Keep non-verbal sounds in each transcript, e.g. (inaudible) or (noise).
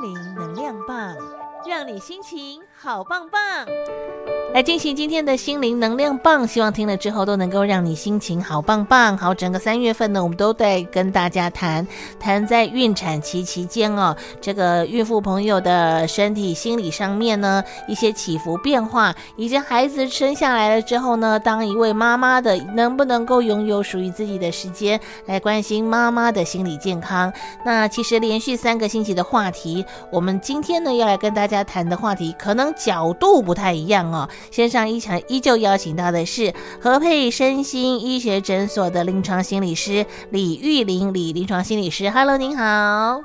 灵能量棒，让你心情好棒棒。来进行今天的心灵能量棒，希望听了之后都能够让你心情好棒棒。好，整个三月份呢，我们都在跟大家谈谈在孕产期期间哦，这个孕妇朋友的身体、心理上面呢一些起伏变化，以及孩子生下来了之后呢，当一位妈妈的能不能够拥有属于自己的时间来关心妈妈的心理健康？那其实连续三个星期的话题，我们今天呢要来跟大家谈的话题，可能角度不太一样哦。线上一场依旧邀请到的是和配身心医学诊所的临床心理师李玉玲，李临床心理师，Hello，您好，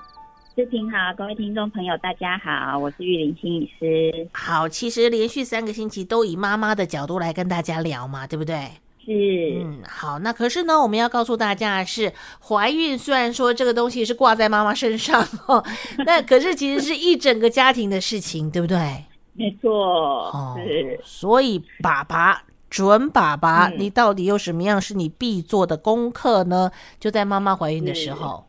志平好，各位听众朋友，大家好，我是玉玲心理师。好，其实连续三个星期都以妈妈的角度来跟大家聊嘛，对不对？是，嗯，好，那可是呢，我们要告诉大家的是，怀孕虽然说这个东西是挂在妈妈身上哦，(laughs) 那可是其实是一整个家庭的事情，对不对？没错，哦，是，所以爸爸准爸爸，嗯，你到底有什么样是你必做的功课呢？就在妈妈怀孕的时候。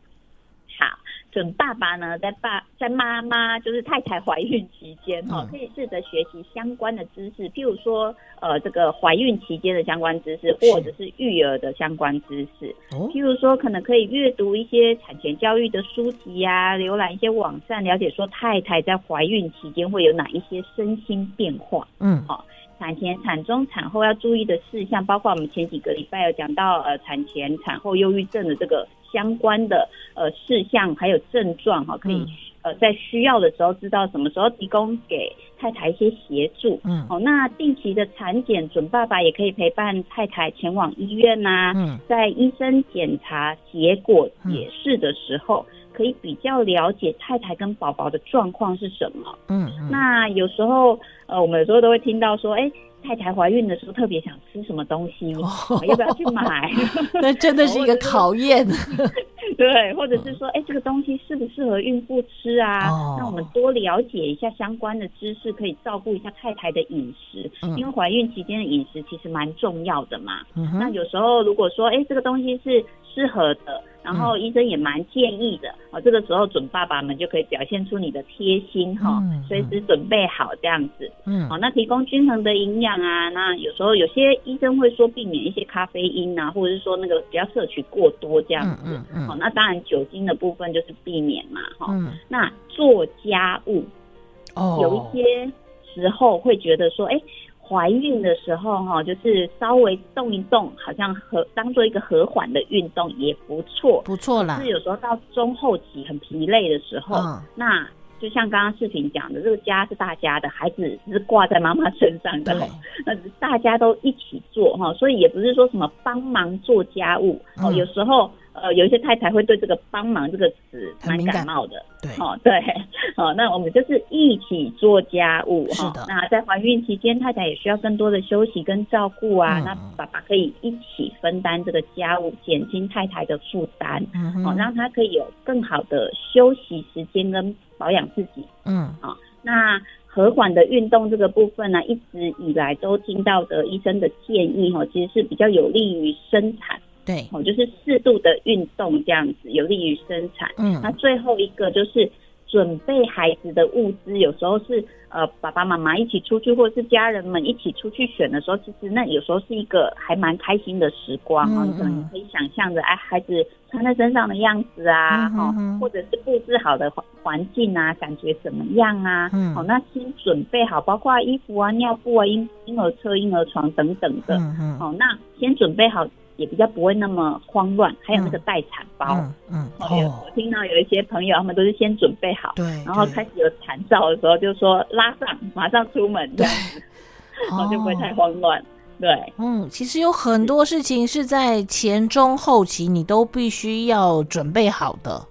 准爸爸呢，在爸在妈妈就是太太怀孕期间哈，嗯、可以试着学习相关的知识，譬如说呃这个怀孕期间的相关知识，或者是育儿的相关知识。哦、譬如说可能可以阅读一些产前教育的书籍呀、啊，浏览一些网站，了解说太太在怀孕期间会有哪一些身心变化。嗯，好，产前、产中、产后要注意的事项，包括我们前几个礼拜有讲到呃产前、产后忧郁症的这个。相关的呃事项还有症状哈，可以呃在需要的时候知道什么时候提供给太太一些协助。嗯，哦，那定期的产检，准爸爸也可以陪伴太太前往医院呐、啊。嗯，在医生检查结果解释的时候，可以比较了解太太跟宝宝的状况是什么。嗯，那有时候呃，我们有时候都会听到说，哎。太太怀孕的时候特别想吃什么东西，哦、要不要去买？(laughs) 那真的是一个考验。(laughs) 对，或者是说，哎，这个东西适不适合孕妇吃啊？哦、那我们多了解一下相关的知识，可以照顾一下太太的饮食。嗯、因为怀孕期间的饮食其实蛮重要的嘛。嗯、那有时候如果说，哎，这个东西是适合的。然后医生也蛮建议的，哦，这个时候准爸爸们就可以表现出你的贴心哈，随时准备好这样子，嗯，好，那提供均衡的营养啊，那有时候有些医生会说避免一些咖啡因啊，或者是说那个不要摄取过多这样子，嗯嗯，好，那当然酒精的部分就是避免嘛，哈，那做家务，哦，有一些时候会觉得说，哎。怀孕的时候哈，就是稍微动一动，好像和当做一个和缓的运动也不错，不错啦。是有时候到中后期很疲累的时候，嗯、那就像刚刚视频讲的，这个家是大家的，孩子是挂在妈妈身上的，对那大家都一起做哈，所以也不是说什么帮忙做家务哦，嗯、有时候。呃，有一些太太会对这个“帮忙”这个词蛮感冒的，对，哦，对，(laughs) 哦，那我们就是一起做家务，是的。那在怀孕期间，太太也需要更多的休息跟照顾啊，嗯、那爸爸可以一起分担这个家务，减轻太太的负担，嗯哼，哦，让她可以有更好的休息时间跟保养自己，嗯，啊、哦，那和缓的运动这个部分呢、啊，一直以来都听到的医生的建议，哈，其实是比较有利于生产。对，哦，就是适度的运动这样子，有利于生产。嗯，那最后一个就是准备孩子的物资，有时候是呃爸爸妈妈一起出去，或者是家人们一起出去选的时候，其实那有时候是一个还蛮开心的时光啊。嗯嗯，你可能可以想象着，哎，孩子穿在身上的样子啊，哈、嗯，或者是布置好的环环境啊，感觉怎么样啊？嗯，好，那先准备好，包括衣服啊、尿布啊、婴婴儿车、婴儿床等等的。嗯嗯，好，那先准备好。也比较不会那么慌乱，还有那个待产包，嗯，哦，我听到有一些朋友他们都是先准备好，对，然后开始有产兆的时候就说拉上，马上出门这样子，然后 (laughs) 就不会太慌乱，对，嗯，其实有很多事情是在前中后期你都必须要准备好的，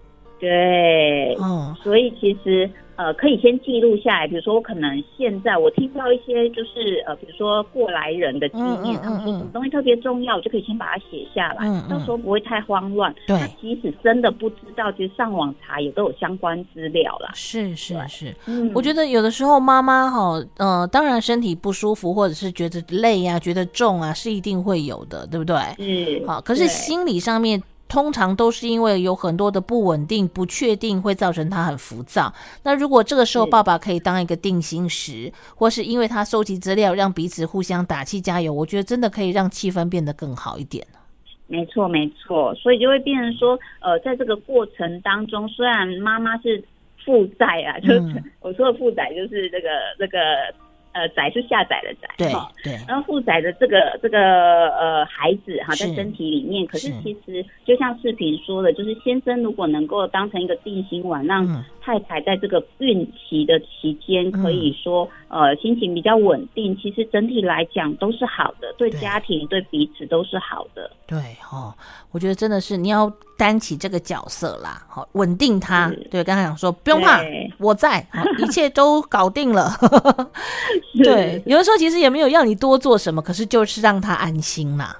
对，嗯，所以其实。呃，可以先记录下来，比如说我可能现在我听到一些就是呃，比如说过来人的经验，他们说什么东西特别重要，我就可以先把它写下来，嗯嗯、到时候不会太慌乱。对，即使真的不知道，其实上网查也都有相关资料啦。是是是，嗯，我觉得有的时候妈妈哈，呃，当然身体不舒服或者是觉得累呀，觉得重啊，是一定会有的，对不对？嗯，好，可是心理上面。通常都是因为有很多的不稳定、不确定，会造成他很浮躁。那如果这个时候爸爸可以当一个定心石，或是因为他收集资料，让彼此互相打气加油，我觉得真的可以让气氛变得更好一点。没错，没错，所以就会变成说，呃，在这个过程当中，虽然妈妈是负债啊，就是、嗯、我说的负债，就是这个这个。呃，载是下载的载，对对，然后负载的这个这个呃孩子哈，在身体里面，可是其实就像视频说的，就是先生如果能够当成一个定心丸，让太太在这个孕期的期间，可以说呃心情比较稳定，其实整体来讲都是好的，对家庭对彼此都是好的。对哦，我觉得真的是你要担起这个角色啦，好稳定他。对，刚才讲说不用怕，我在，(laughs) 一切都搞定了。(laughs) 对，有的时候其实也没有要你多做什么，可是就是让他安心啦。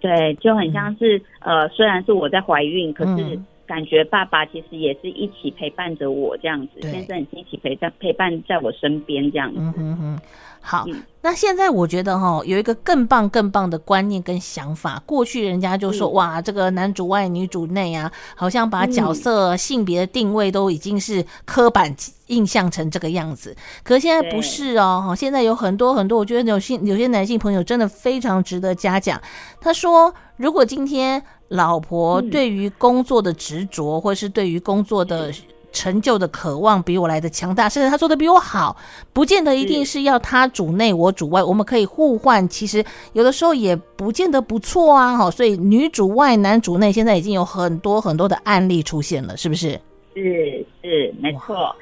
对，就很像是、嗯、呃，虽然是我在怀孕，可是感觉爸爸其实也是一起陪伴着我这样子，先生也是一起陪在陪伴在我身边这样子。嗯哼哼。好，那现在我觉得哈，有一个更棒、更棒的观念跟想法。过去人家就说哇，这个男主外女主内啊，好像把角色、性别的定位都已经是刻板印象成这个样子。可是现在不是哦，现在有很多很多，我觉得有些有些男性朋友真的非常值得嘉奖。他说，如果今天老婆对于工作的执着，或是对于工作的成就的渴望比我来的强大，甚至他做的比我好，不见得一定是要他主内我主外，我们可以互换。其实有的时候也不见得不错啊，哈。所以女主外男主内，现在已经有很多很多的案例出现了，是不是？是是没错。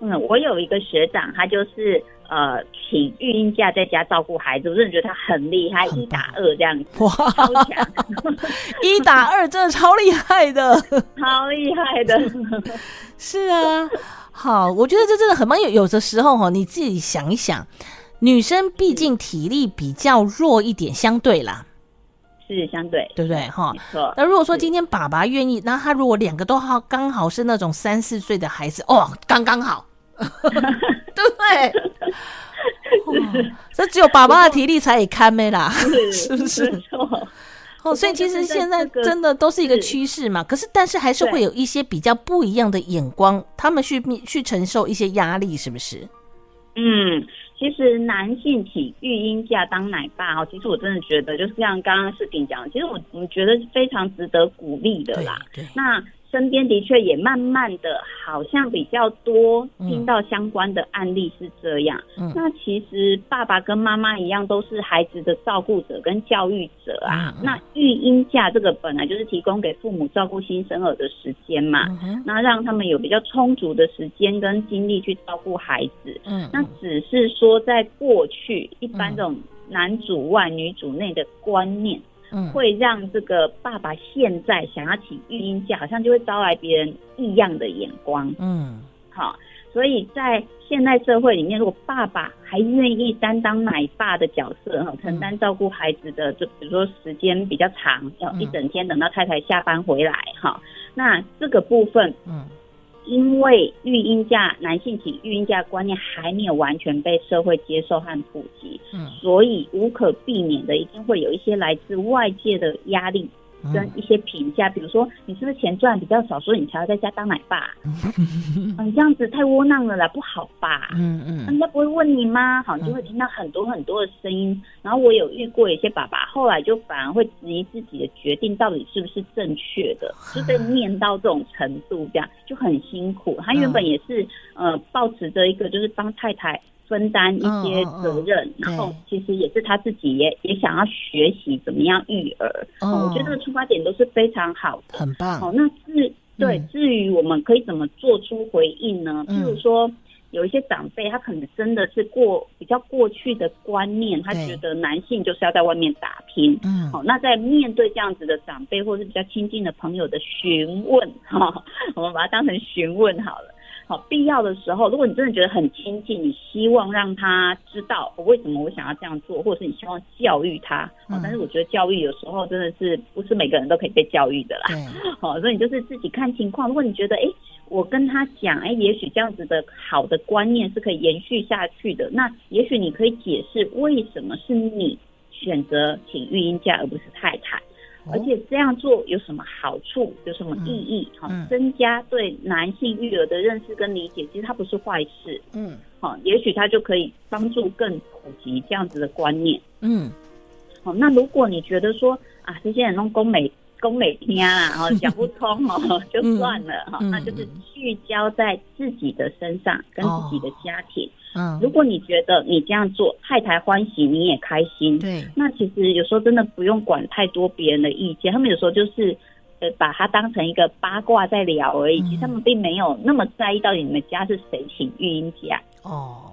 嗯，我有一个学长，他就是。呃，请育婴假在家照顾孩子，我真的觉得他很厉害，一打二这样子，哇，超强，(laughs) 一打二真的超厉害的，(laughs) 超厉害的，(laughs) 是啊，好，我觉得这真的很棒。有有的时候哈，你自己想一想，女生毕竟体力比较弱一点，相对啦，是相对，对不对？哈。那如果说今天爸爸愿意，那他如果两个都好，刚好是那种三四岁的孩子，哦，刚刚好。(laughs) 对不对？(laughs) 这只有爸爸的体力才以堪没啦，(laughs) 是不是？哦，所以其实现在真的都是一个趋势嘛。可是，但是还是会有一些比较不一样的眼光，他们去去承受一些压力，是不是？嗯，其实男性体育婴假当奶爸哦，其实我真的觉得，就是像刚刚视频讲的，其实我我觉得是非常值得鼓励的啦。对，对那。身边的确也慢慢的，好像比较多听到相关的案例是这样。嗯，那其实爸爸跟妈妈一样，都是孩子的照顾者跟教育者啊。嗯，那育婴假这个本来就是提供给父母照顾新生儿的时间嘛。嗯，那让他们有比较充足的时间跟精力去照顾孩子。嗯，那只是说在过去一般这种男主外女主内的观念。会让这个爸爸现在想要请育婴假，好像就会招来别人异样的眼光。嗯，好，所以在现代社会里面，如果爸爸还愿意担当奶爸的角色，哈，承担照顾孩子的，就比如说时间比较长，要一整天等到太太下班回来，哈，那这个部分，嗯。因为育婴假，男性请育婴假观念还没有完全被社会接受和普及，嗯，所以无可避免的一定会有一些来自外界的压力。跟一些评价，比如说你是不是钱赚比较少，所以你才要在家当奶爸？(laughs) 嗯，你这样子太窝囊了啦，不好吧？嗯嗯，人家不会问你吗？好，你就会听到很多很多的声音。然后我有遇过一些爸爸，后来就反而会质疑自己的决定到底是不是正确的，就被 (laughs) 念到这种程度，这样就很辛苦。他原本也是呃，抱持着一个就是帮太太。分担一些责任，哦哦、然后其实也是他自己也也想要学习怎么样育儿。哦，我觉得这个出发点都是非常好的，很棒。好，那至对、嗯、至于我们可以怎么做出回应呢？譬如说，有一些长辈他可能真的是过比较过去的观念，他觉得男性就是要在外面打拼。嗯，好，那在面对这样子的长辈或是比较亲近的朋友的询问，哈，我们把它当成询问好了。好，必要的时候，如果你真的觉得很亲近，你希望让他知道为什么我想要这样做，或者是你希望教育他，嗯、但是我觉得教育有时候真的是不是每个人都可以被教育的啦。好、嗯，(laughs) 所以你就是自己看情况。如果你觉得，哎，我跟他讲，哎，也许这样子的好的观念是可以延续下去的，那也许你可以解释为什么是你选择请育婴假而不是太太。而且这样做有什么好处，有什么意义？哈、嗯，增加对男性育儿的认识跟理解，其实它不是坏事。嗯，好，也许它就可以帮助更普及这样子的观念。嗯，好，那如果你觉得说啊，这些人弄工美工美听啊，哈，(laughs) 讲不通哦，(laughs) 就算了哈，嗯、那就是聚焦在自己的身上，跟自己的家庭。哦嗯，如果你觉得你这样做太太欢喜，你也开心，对，那其实有时候真的不用管太多别人的意见，他们有时候就是呃把它当成一个八卦在聊而已，嗯、其实他们并没有那么在意到底你们家是谁请育婴假。哦。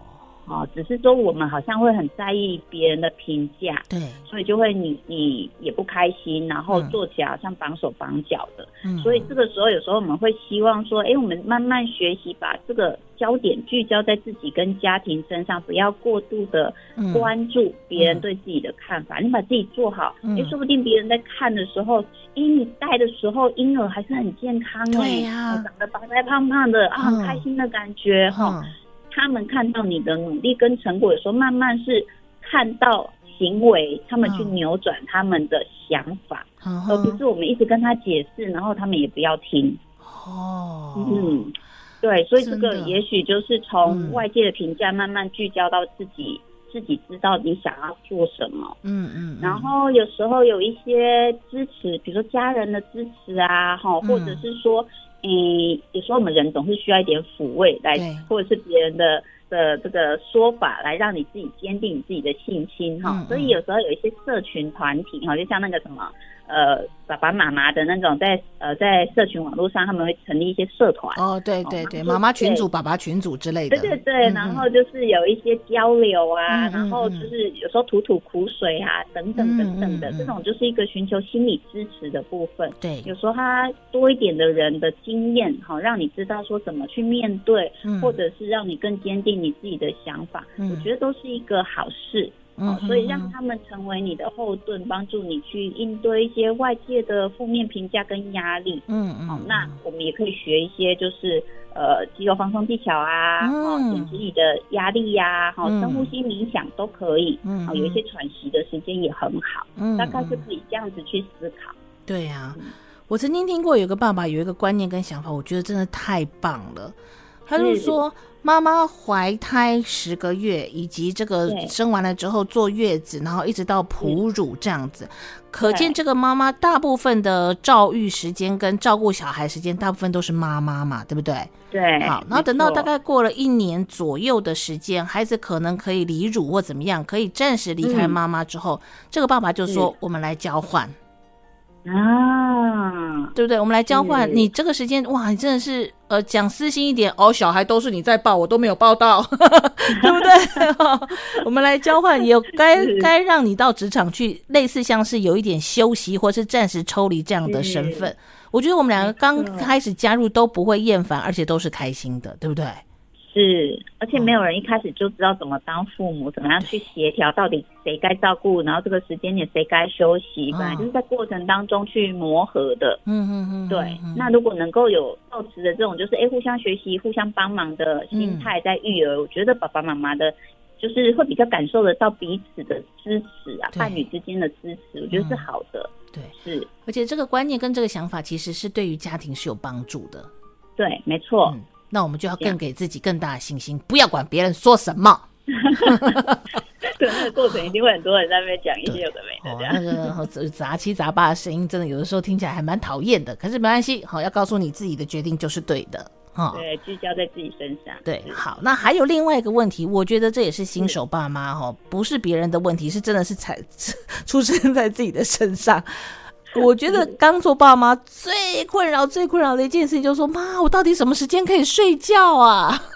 哦，只是说我们好像会很在意别人的评价，对，所以就会你你也不开心，然后做起来好像绑手绑脚的，嗯，所以这个时候有时候我们会希望说，哎，我们慢慢学习把这个焦点聚焦在自己跟家庭身上，不要过度的关注别人对自己的看法，嗯，你把自己做好，哎，说不定别人在看的时候，哎，你带的时候婴儿还是很健康，对呀，长得白白胖胖的啊，很开心的感觉哈。他们看到你的努力跟成果，的时候慢慢是看到行为，他们去扭转他们的想法，嗯、而不是我们一直跟他解释，然后他们也不要听。哦，嗯，对，所以这个也许就是从外界的评价慢慢聚焦到自己，嗯、自己知道你想要做什么。嗯嗯，然后有时候有一些支持，比如说家人的支持啊，哈，或者是说。嗯，有时候我们人总是需要一点抚慰来，或者是别人的的这个说法来让你自己坚定你自己的信心哈。嗯嗯，所以有时候有一些社群团体哈，就像那个什么。呃，爸爸妈妈的那种在呃在社群网络上，他们会成立一些社团。哦，对对对，妈妈群组、爸爸群组之类的，对对对，然后就是有一些交流啊，然后就是有时候吐吐苦水啊，等等等等的，这种就是一个寻求心理支持的部分。对，有时候他多一点的人的经验，好让你知道说怎么去面对，或者是让你更坚定你自己的想法，我觉得都是一个好事。哦，所以让他们成为你的后盾，帮助你去应对一些外界的负面评价跟压力。嗯嗯。好，那我们也可以学一些，就是呃肌肉放松技巧啊，哦，减轻你的压力呀，好，深呼吸冥想都可以。嗯。好，有一些喘息的时间也很好。嗯。大概是可以这样子去思考。对呀，我曾经听过有个爸爸有一个观念跟想法，我觉得真的太棒了。他就说。妈妈怀胎十个月，以及这个生完了之后坐月子，然后一直到哺乳这样子，可见这个妈妈大部分的照育时间跟照顾小孩时间，大部分都是妈妈嘛，对不对？对。好，然后等到大概过了一年左右的时间，孩子可能可以离乳或怎么样，可以暂时离开妈妈之后，这个爸爸就说：“我们来交换。”啊，对不对？我们来交换。你这个时间，哇，你真的是呃，讲私心一点哦，小孩都是你在抱，我都没有抱到，(laughs) 对不对？我们来交换，也有该该让你到职场去，类似像是有一点休息或是暂时抽离这样的身份。我觉得我们两个刚开始加入都不会厌烦，而且都是开心的，对不对？是，而且没有人一开始就知道怎么当父母，怎么样去协调，到底谁该照顾，然后这个时间点谁该休息，本来就是在过程当中去磨合的。嗯嗯嗯，对。那如果能够有保持的这种，就是哎，互相学习、互相帮忙的心态在育儿，我觉得爸爸妈妈的，就是会比较感受得到彼此的支持啊，伴侣之间的支持，我觉得是好的。对，是。而且这个观念跟这个想法，其实是对于家庭是有帮助的。对，没错。那我们就要更给自己更大的信心，不要管别人说什么。(laughs) 对，那个过程一定会很多人在那边讲一些有的没的这样，那个 (laughs) 杂七杂八的声音，真的有的时候听起来还蛮讨厌的。可是没关系，好，要告诉你自己的决定就是对的。哈，对，聚焦在自己身上。对，好，那还有另外一个问题，我觉得这也是新手爸妈哈，不是别人的问题，是真的是才 (laughs) 出生在自己的身上。(laughs) 我觉得刚做爸妈最困扰、最困扰的一件事情，就是说，妈，我到底什么时间可以睡觉啊？(laughs)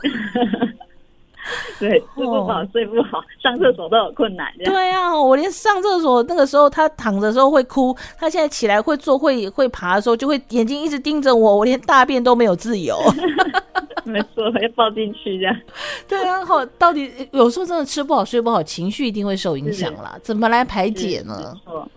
对，睡不好，睡不好，上厕所都有困难。对啊，我连上厕所那个时候，他躺的时候会哭，他现在起来会坐、会会爬的时候，就会眼睛一直盯着我，我连大便都没有自由。(laughs) 没错，要抱进去这样。对啊，好，到底有时候真的吃不好、睡不好，情绪一定会受影响啦。怎么来排解呢？没错，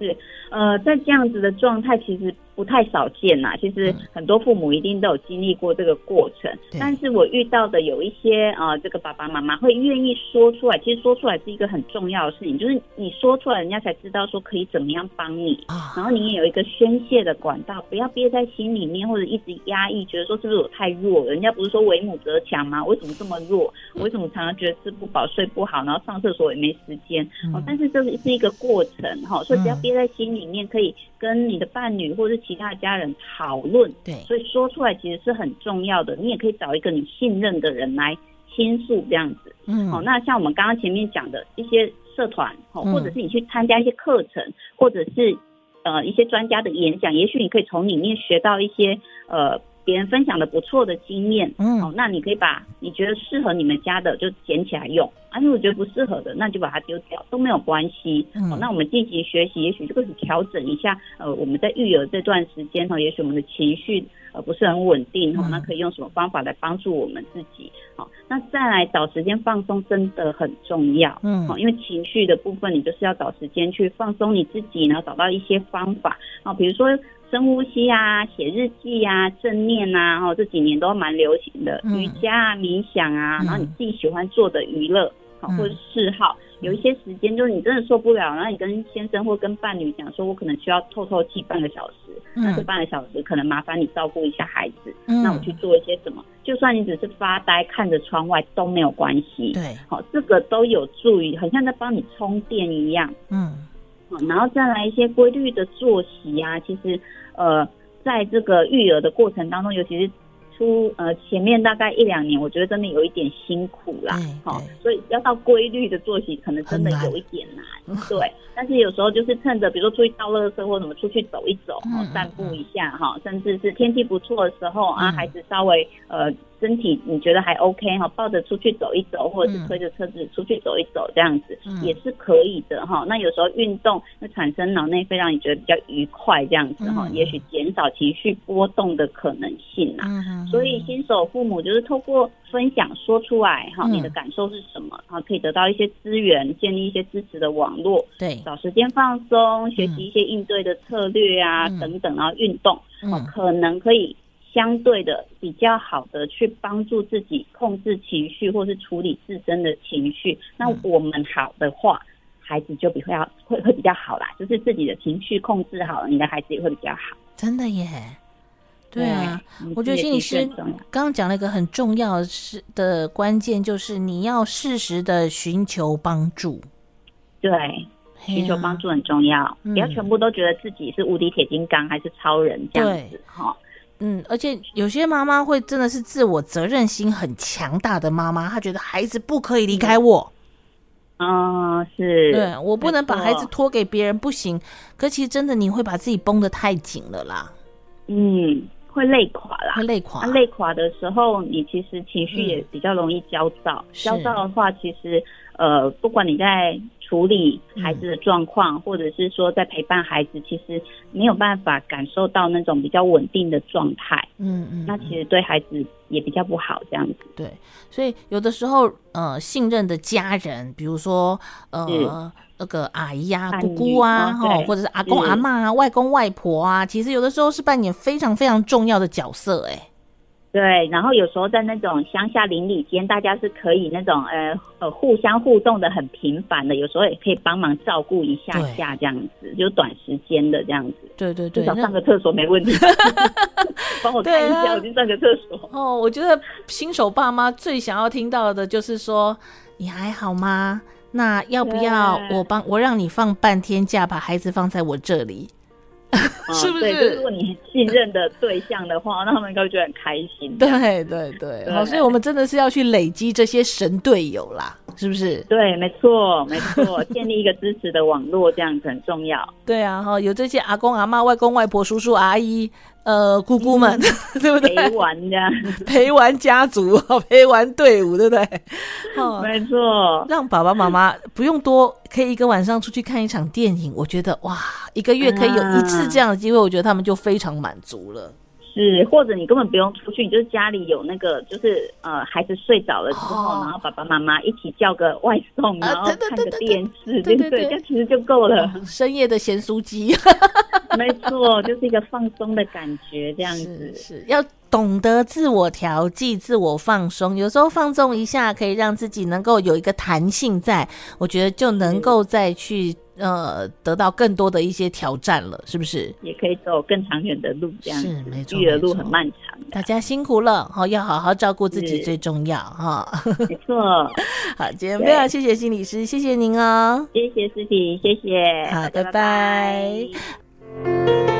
是。呃，在这样子的状态，其实不太少见呐。其实很多父母一定都有经历过这个过程，嗯、但是我遇到的有一些啊、呃，这个爸爸妈妈会愿意说出来。其实说出来是一个很重要的事情，就是你说出来，人家才知道说可以怎么样帮你，然后你也有一个宣泄的管道，不要憋在心里面，或者一直压抑，觉得说是不是我太弱了？人家不是说为母则强吗？为什么这么弱？我为什么常常觉得吃不饱、睡不好，然后上厕所也没时间？哦，但是这是是一个过程哈，所以不要憋在心里面，可以跟你的伴侣或者其他家人讨论。对，所以说出来其实是很重要的。你也可以找一个你信任的人来倾诉这样子。嗯，好，那像我们刚刚前面讲的一些社团，或者是你去参加一些课程，或者是呃一些专家的演讲，也许你可以从里面学到一些呃。别人分享的不错的经验，嗯，哦，那你可以把你觉得适合你们家的就捡起来用，啊，如果觉得不适合的，那就把它丢掉，都没有关系。嗯，哦，那我们进行学习，也许就可以调整一下，呃，我们在育儿这段时间哈，也许我们的情绪呃不是很稳定，哈，那可以用什么方法来帮助我们自己？好，那再来找时间放松真的很重要，嗯，好因为情绪的部分，你就是要找时间去放松你自己，然后找到一些方法，啊，比如说。深呼吸啊，写日记啊，正念啊，哈，这几年都蛮流行的。瑜伽啊，冥想啊，然后你自己喜欢做的娱乐，好，或者嗜好，有一些时间就是你真的受不了，然后你跟先生或跟伴侣讲说，我可能需要透透气半个小时，那这半个小时可能麻烦你照顾一下孩子，那我去做一些什么，就算你只是发呆看着窗外都没有关系，对，好，这个都有助于，很像在帮你充电一样，嗯。然后再来一些规律的作息啊，其实，呃，在这个育儿的过程当中，尤其是出呃前面大概一两年，我觉得真的有一点辛苦啦，好，所以要到规律的作息，可能真的有一点难，(laughs) 对。但是有时候就是趁着，比如说出去倒垃圾或什么，出去走一走，哈，散步一下，哈，甚至是天气不错的时候啊，孩子稍微呃。身体你觉得还 OK 哈，抱着出去走一走，或者是推着车子出去走一走，这样子也是可以的哈。那有时候运动那产生脑内啡，让你觉得比较愉快，这样子哈，也许减少情绪波动的可能性呐。所以新手父母就是透过分享说出来哈，你的感受是什么，然后可以得到一些资源，建立一些支持的网络，对，找时间放松，学习一些应对的策略啊等等，然后运动，可能可以。相对的比较好的去帮助自己控制情绪，或是处理自身的情绪。那我们好的话，孩子就比会要会会比较好啦。就是自己的情绪控制好了，你的孩子也会比较好。真的耶，对啊，对我觉得心理师刚刚讲了一个很重要是的关键，就是你要适时的寻求帮助。对，寻求帮助很重要，啊嗯、不要全部都觉得自己是无敌铁金刚还是超人这样子哈。嗯，而且有些妈妈会真的是自我责任心很强大的妈妈，她觉得孩子不可以离开我。嗯，是，对，我不能把孩子托给别人，不行。可其实真的你会把自己绷得太紧了啦。嗯，会累垮啦，会累垮。累垮的时候，你其实情绪也比较容易焦躁。焦躁的话，其实呃，不管你在。处理孩子的状况，嗯、或者是说在陪伴孩子，其实没有办法感受到那种比较稳定的状态。嗯嗯，那其实对孩子也比较不好，这样子。对，所以有的时候，呃，信任的家人，比如说呃那个阿姨啊、姑姑啊，或者是阿公阿妈啊、外公外婆啊，其实有的时候是扮演非常非常重要的角色，哎。对，然后有时候在那种乡下邻里间，大家是可以那种呃呃互相互动的很频繁的，有时候也可以帮忙照顾一下下这样子，就短时间的这样子。对对对，至少上个厕所没问题。(laughs) 帮我看一下，我去上个厕所。哦，我觉得新手爸妈最想要听到的就是说，你还好吗？那要不要我帮我让你放半天假，把孩子放在我这里？(laughs) 是不是？对，如果你信任的对象的话，(laughs) 那他们应该会觉得很开心。对对对，好，所以我们真的是要去累积这些神队友啦，是不是？对，没错，没错，(laughs) 建立一个支持的网络，这样子很重要。对啊，哈，有这些阿公阿妈、外公外婆、叔叔阿姨。呃，姑姑们，嗯、(laughs) 对不对？陪玩家，陪玩家族，(laughs) 陪玩队伍，对不对？(laughs) 哦，没错。让爸爸妈妈不用多，可以一个晚上出去看一场电影。我觉得哇，一个月可以有一次这样的机会，我觉得他们就非常满足了。是，或者你根本不用出去，你就是家里有那个，就是呃，孩子睡着了之后，哦、然后爸爸妈妈一起叫个外送，然后看个电视，对对对，这样其实就够了。哦、深夜的咸酥鸡，(laughs) 没错，就是一个放松的感觉，这样子是，是要懂得自我调剂、自我放松，有时候放纵一下，可以让自己能够有一个弹性在，在我觉得就能够再去。呃，得到更多的一些挑战了，是不是？也可以走更长远的路，这样是没错，育儿路很漫长。大家辛苦了，好，要好好照顾自己最重要哈。没错，(laughs) 好，今天非常谢谢心理师，谢谢您哦，谢谢思婷，谢谢，好，拜拜。拜拜。